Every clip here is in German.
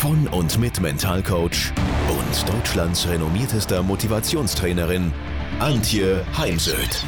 von und mit Mentalcoach und Deutschlands renommiertester Motivationstrainerin Antje Heimsöth.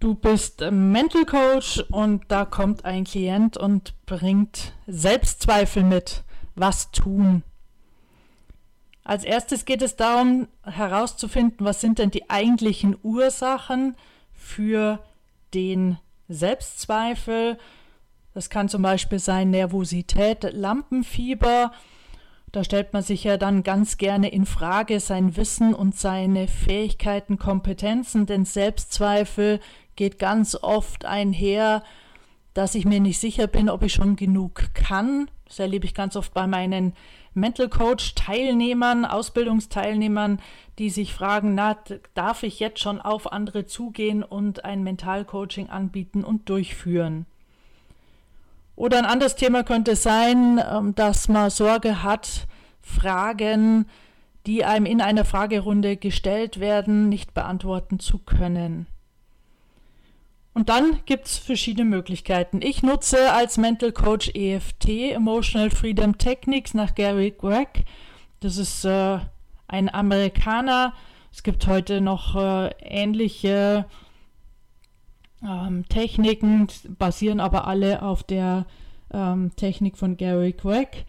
Du bist Mental Coach und da kommt ein Klient und bringt Selbstzweifel mit. Was tun? Als erstes geht es darum herauszufinden, was sind denn die eigentlichen Ursachen für den Selbstzweifel. Das kann zum Beispiel sein Nervosität, Lampenfieber. Da stellt man sich ja dann ganz gerne in Frage sein Wissen und seine Fähigkeiten, Kompetenzen, denn Selbstzweifel geht ganz oft einher, dass ich mir nicht sicher bin, ob ich schon genug kann. Das erlebe ich ganz oft bei meinen Mental Coach Teilnehmern, Ausbildungsteilnehmern, die sich fragen, na, darf ich jetzt schon auf andere zugehen und ein Mentalcoaching anbieten und durchführen? Oder ein anderes Thema könnte sein, ähm, dass man Sorge hat, Fragen, die einem in einer Fragerunde gestellt werden, nicht beantworten zu können. Und dann gibt es verschiedene Möglichkeiten. Ich nutze als Mental Coach EFT, Emotional Freedom Techniques, nach Gary Gregg. Das ist äh, ein Amerikaner. Es gibt heute noch äh, ähnliche ähm, Techniken, basieren aber alle auf der ähm, Technik von Gary Gregg.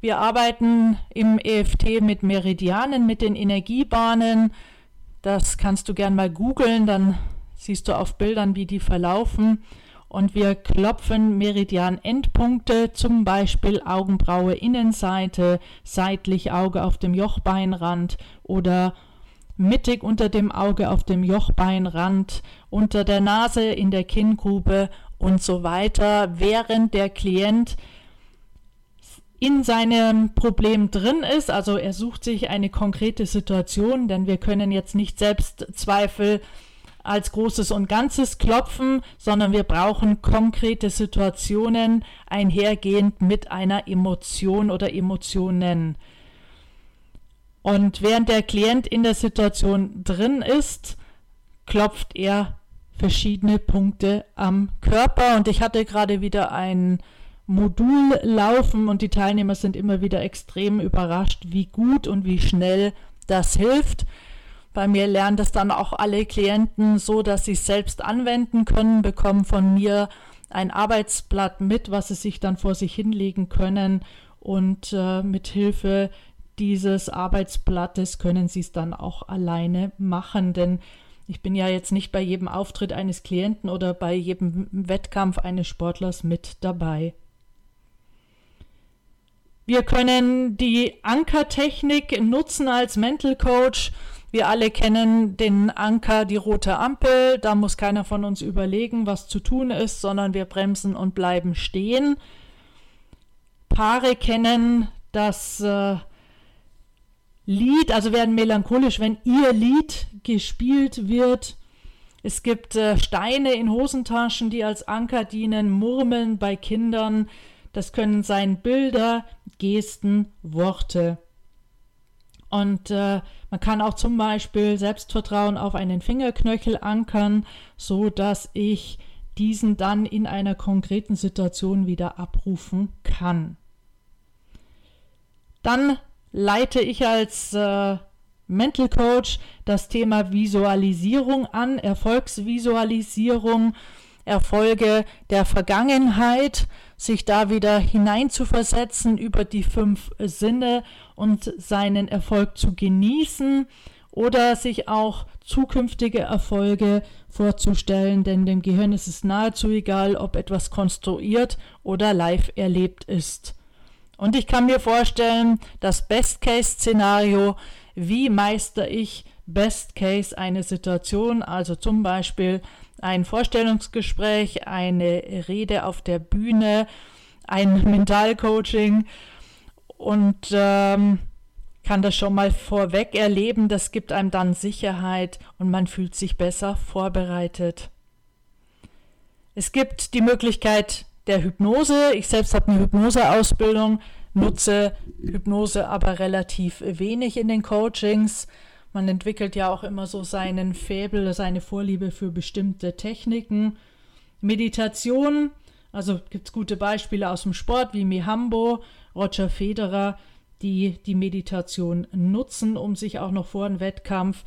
Wir arbeiten im EFT mit Meridianen, mit den Energiebahnen. Das kannst du gern mal googeln, dann siehst du auf Bildern, wie die verlaufen. Und wir klopfen Meridian-Endpunkte, zum Beispiel Augenbraue Innenseite, seitlich Auge auf dem Jochbeinrand oder mittig unter dem Auge auf dem Jochbeinrand, unter der Nase, in der Kinngrube und so weiter, während der Klient in seinem Problem drin ist. Also er sucht sich eine konkrete Situation, denn wir können jetzt nicht selbst Zweifel als Großes und Ganzes klopfen, sondern wir brauchen konkrete Situationen einhergehend mit einer Emotion oder Emotionen. Und während der Klient in der Situation drin ist, klopft er verschiedene Punkte am Körper. Und ich hatte gerade wieder ein Modul laufen und die Teilnehmer sind immer wieder extrem überrascht, wie gut und wie schnell das hilft. Bei mir lernen das dann auch alle Klienten so, dass sie es selbst anwenden können, bekommen von mir ein Arbeitsblatt mit, was sie sich dann vor sich hinlegen können. Und äh, mit Hilfe dieses Arbeitsblattes können sie es dann auch alleine machen, denn ich bin ja jetzt nicht bei jedem Auftritt eines Klienten oder bei jedem Wettkampf eines Sportlers mit dabei. Wir können die Ankertechnik nutzen als Mental Coach wir alle kennen den Anker, die rote Ampel. Da muss keiner von uns überlegen, was zu tun ist, sondern wir bremsen und bleiben stehen. Paare kennen das äh, Lied, also werden melancholisch, wenn ihr Lied gespielt wird. Es gibt äh, Steine in Hosentaschen, die als Anker dienen, Murmeln bei Kindern. Das können sein Bilder, Gesten, Worte. Und äh, man kann auch zum Beispiel Selbstvertrauen auf einen Fingerknöchel ankern, so dass ich diesen dann in einer konkreten Situation wieder abrufen kann. Dann leite ich als äh, Mental Coach das Thema Visualisierung an, Erfolgsvisualisierung, Erfolge der Vergangenheit, sich da wieder hineinzuversetzen über die fünf Sinne und seinen Erfolg zu genießen oder sich auch zukünftige Erfolge vorzustellen, denn dem Gehirn ist es nahezu egal, ob etwas konstruiert oder live erlebt ist. Und ich kann mir vorstellen, das Best-Case-Szenario, wie meister ich Best-Case eine Situation, also zum Beispiel ein Vorstellungsgespräch, eine Rede auf der Bühne, ein Mentalcoaching und ähm, kann das schon mal vorweg erleben. Das gibt einem dann Sicherheit und man fühlt sich besser vorbereitet. Es gibt die Möglichkeit der Hypnose. Ich selbst habe eine Hypnoseausbildung, nutze Hypnose aber relativ wenig in den Coachings. Man entwickelt ja auch immer so seinen Faible, seine Vorliebe für bestimmte Techniken. Meditation, also gibt es gute Beispiele aus dem Sport wie Mihambo, Roger Federer, die die Meditation nutzen, um sich auch noch vor dem Wettkampf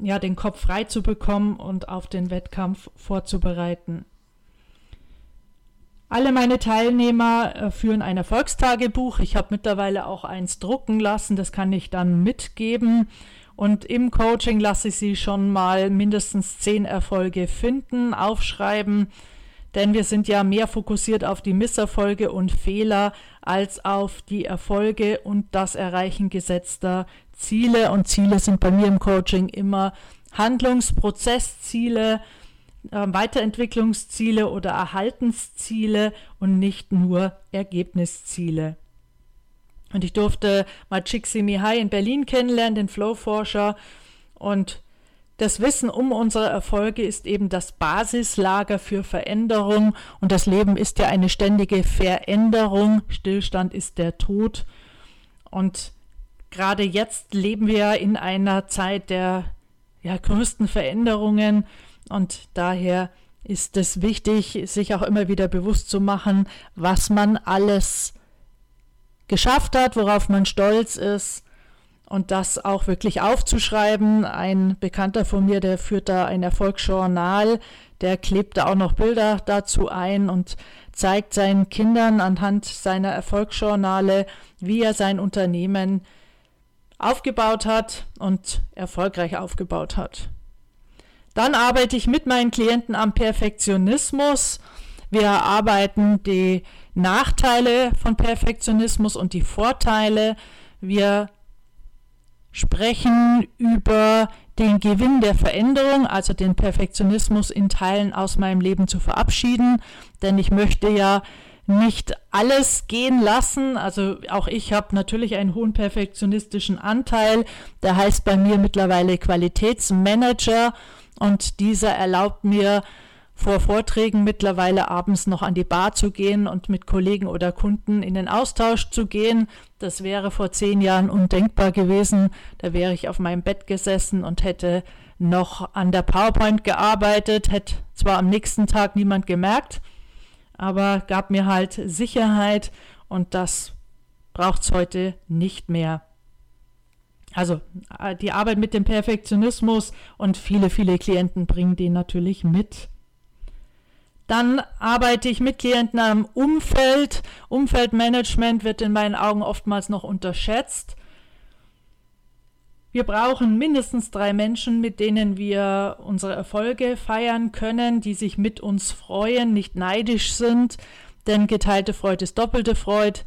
ja den Kopf frei zu bekommen und auf den Wettkampf vorzubereiten. Alle meine Teilnehmer äh, führen ein Erfolgstagebuch. Ich habe mittlerweile auch eins drucken lassen, das kann ich dann mitgeben. Und im Coaching lasse ich sie schon mal mindestens zehn Erfolge finden, aufschreiben, denn wir sind ja mehr fokussiert auf die Misserfolge und Fehler als auf die Erfolge und das Erreichen gesetzter Ziele. Und Ziele sind bei mir im Coaching immer Handlungsprozessziele, äh, Weiterentwicklungsziele oder Erhaltensziele und nicht nur Ergebnisziele. Und ich durfte mal Csikszentmihalyi in Berlin kennenlernen, den Flow-Forscher. Und das Wissen um unsere Erfolge ist eben das Basislager für Veränderung. Und das Leben ist ja eine ständige Veränderung. Stillstand ist der Tod. Und gerade jetzt leben wir in einer Zeit der ja, größten Veränderungen. Und daher ist es wichtig, sich auch immer wieder bewusst zu machen, was man alles geschafft hat, worauf man stolz ist und das auch wirklich aufzuschreiben. Ein Bekannter von mir, der führt da ein Erfolgsjournal, der klebt da auch noch Bilder dazu ein und zeigt seinen Kindern anhand seiner Erfolgsjournale, wie er sein Unternehmen aufgebaut hat und erfolgreich aufgebaut hat. Dann arbeite ich mit meinen Klienten am Perfektionismus. Wir erarbeiten die Nachteile von Perfektionismus und die Vorteile. Wir sprechen über den Gewinn der Veränderung, also den Perfektionismus in Teilen aus meinem Leben zu verabschieden, denn ich möchte ja nicht alles gehen lassen. Also auch ich habe natürlich einen hohen perfektionistischen Anteil. Der heißt bei mir mittlerweile Qualitätsmanager und dieser erlaubt mir vor Vorträgen mittlerweile abends noch an die Bar zu gehen und mit Kollegen oder Kunden in den Austausch zu gehen. Das wäre vor zehn Jahren undenkbar gewesen. Da wäre ich auf meinem Bett gesessen und hätte noch an der PowerPoint gearbeitet, hätte zwar am nächsten Tag niemand gemerkt, aber gab mir halt Sicherheit und das braucht es heute nicht mehr. Also äh, die Arbeit mit dem Perfektionismus und viele, viele Klienten bringen den natürlich mit. Dann arbeite ich mit Klienten am Umfeld. Umfeldmanagement wird in meinen Augen oftmals noch unterschätzt. Wir brauchen mindestens drei Menschen, mit denen wir unsere Erfolge feiern können, die sich mit uns freuen, nicht neidisch sind, denn geteilte Freude ist doppelte Freude.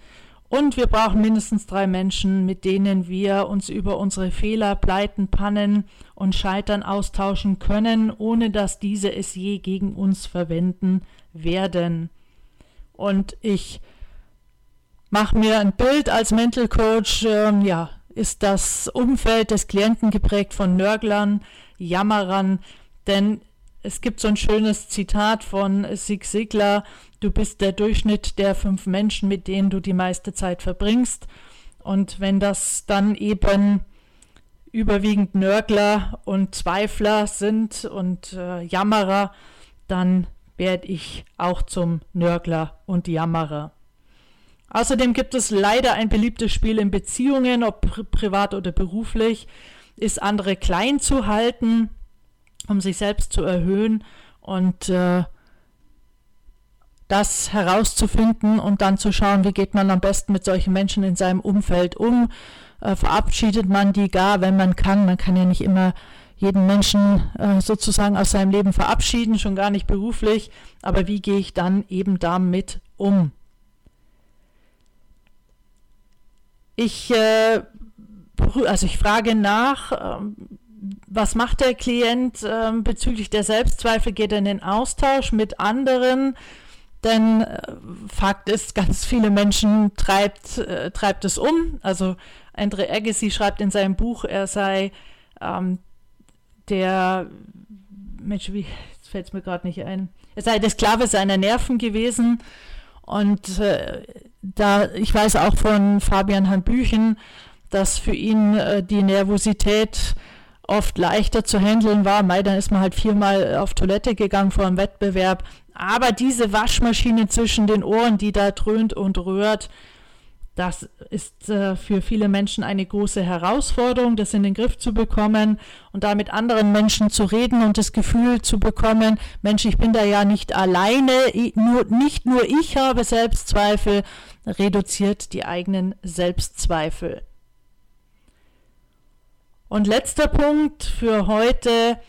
Und wir brauchen mindestens drei Menschen, mit denen wir uns über unsere Fehler, Pleiten, Pannen und Scheitern austauschen können, ohne dass diese es je gegen uns verwenden werden. Und ich mache mir ein Bild als Mental Coach, äh, ja, ist das Umfeld des Klienten geprägt von Nörglern, Jammerern, denn es gibt so ein schönes Zitat von Sig Sigler, du bist der Durchschnitt der fünf Menschen, mit denen du die meiste Zeit verbringst. Und wenn das dann eben überwiegend Nörgler und Zweifler sind und äh, Jammerer, dann werde ich auch zum Nörgler und Jammerer. Außerdem gibt es leider ein beliebtes Spiel in Beziehungen, ob pri privat oder beruflich, ist andere klein zu halten um sich selbst zu erhöhen und äh, das herauszufinden und dann zu schauen, wie geht man am besten mit solchen Menschen in seinem Umfeld um. Äh, verabschiedet man die gar, wenn man kann. Man kann ja nicht immer jeden Menschen äh, sozusagen aus seinem Leben verabschieden, schon gar nicht beruflich. Aber wie gehe ich dann eben damit um? Ich, äh, also ich frage nach, ähm, was macht der Klient ähm, bezüglich der Selbstzweifel? Geht er in den Austausch mit anderen? denn äh, Fakt ist, ganz viele Menschen treibt, äh, treibt es um. Also Andre Agassi schreibt in seinem Buch, er sei ähm, der, Mensch, wie, fällt es mir gerade nicht ein, er sei der Sklave seiner Nerven gewesen. Und äh, da, ich weiß auch von Fabian Hanbüchen, dass für ihn äh, die Nervosität oft leichter zu handeln war. Mei, dann ist man halt viermal auf Toilette gegangen vor einem Wettbewerb. Aber diese Waschmaschine zwischen den Ohren, die da dröhnt und rührt, das ist äh, für viele Menschen eine große Herausforderung, das in den Griff zu bekommen und da mit anderen Menschen zu reden und das Gefühl zu bekommen, Mensch, ich bin da ja nicht alleine, ich, nur, nicht nur ich habe Selbstzweifel, reduziert die eigenen Selbstzweifel. Und letzter Punkt für heute,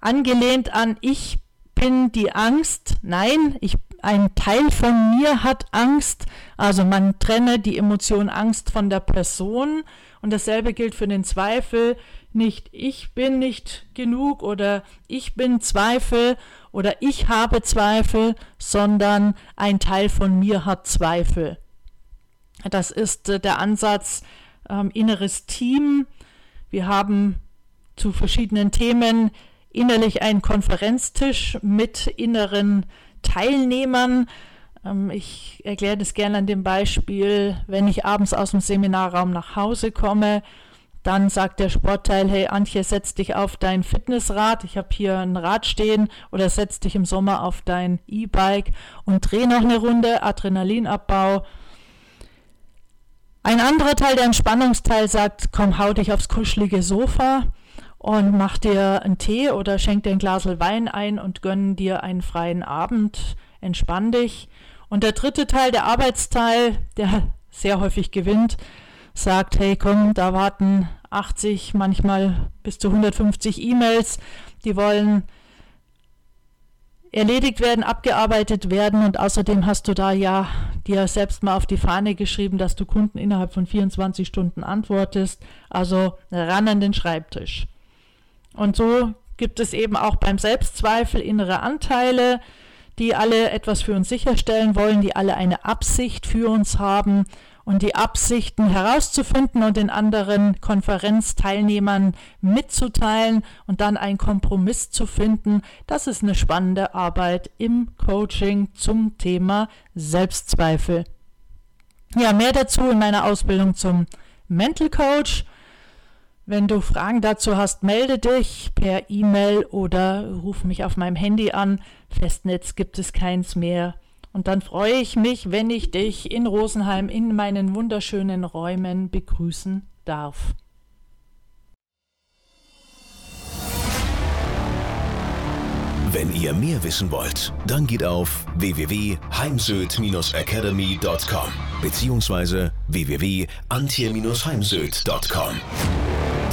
angelehnt an Ich bin die Angst. Nein, ich, ein Teil von mir hat Angst. Also man trenne die Emotion Angst von der Person. Und dasselbe gilt für den Zweifel. Nicht ich bin nicht genug oder ich bin Zweifel oder ich habe Zweifel, sondern ein Teil von mir hat Zweifel. Das ist äh, der Ansatz ähm, inneres Team wir haben zu verschiedenen Themen innerlich einen Konferenztisch mit inneren Teilnehmern. Ähm, ich erkläre das gerne an dem Beispiel, wenn ich abends aus dem Seminarraum nach Hause komme, dann sagt der Sportteil, hey Antje, setz dich auf dein Fitnessrad, ich habe hier ein Rad stehen, oder setz dich im Sommer auf dein E-Bike und dreh noch eine Runde, Adrenalinabbau. Ein anderer Teil, der Entspannungsteil, sagt, komm, hau dich aufs kuschelige Sofa und mach dir einen Tee oder schenk dir ein Glas Wein ein und gönn dir einen freien Abend, entspann dich. Und der dritte Teil, der Arbeitsteil, der sehr häufig gewinnt, sagt, hey komm, da warten 80, manchmal bis zu 150 E-Mails, die wollen erledigt werden, abgearbeitet werden. Und außerdem hast du da ja dir selbst mal auf die Fahne geschrieben, dass du Kunden innerhalb von 24 Stunden antwortest, also ran an den Schreibtisch. Und so gibt es eben auch beim Selbstzweifel innere Anteile, die alle etwas für uns sicherstellen wollen, die alle eine Absicht für uns haben und die Absichten herauszufinden und den anderen Konferenzteilnehmern mitzuteilen und dann einen Kompromiss zu finden, das ist eine spannende Arbeit im Coaching zum Thema Selbstzweifel. Ja, mehr dazu in meiner Ausbildung zum Mental Coach. Wenn du Fragen dazu hast, melde dich per E-Mail oder ruf mich auf meinem Handy an. Festnetz gibt es keins mehr. Und dann freue ich mich, wenn ich dich in Rosenheim in meinen wunderschönen Räumen begrüßen darf. Wenn ihr mehr wissen wollt, dann geht auf www.heimsöd-academy.com bzw. www.antje-heimsöd.com.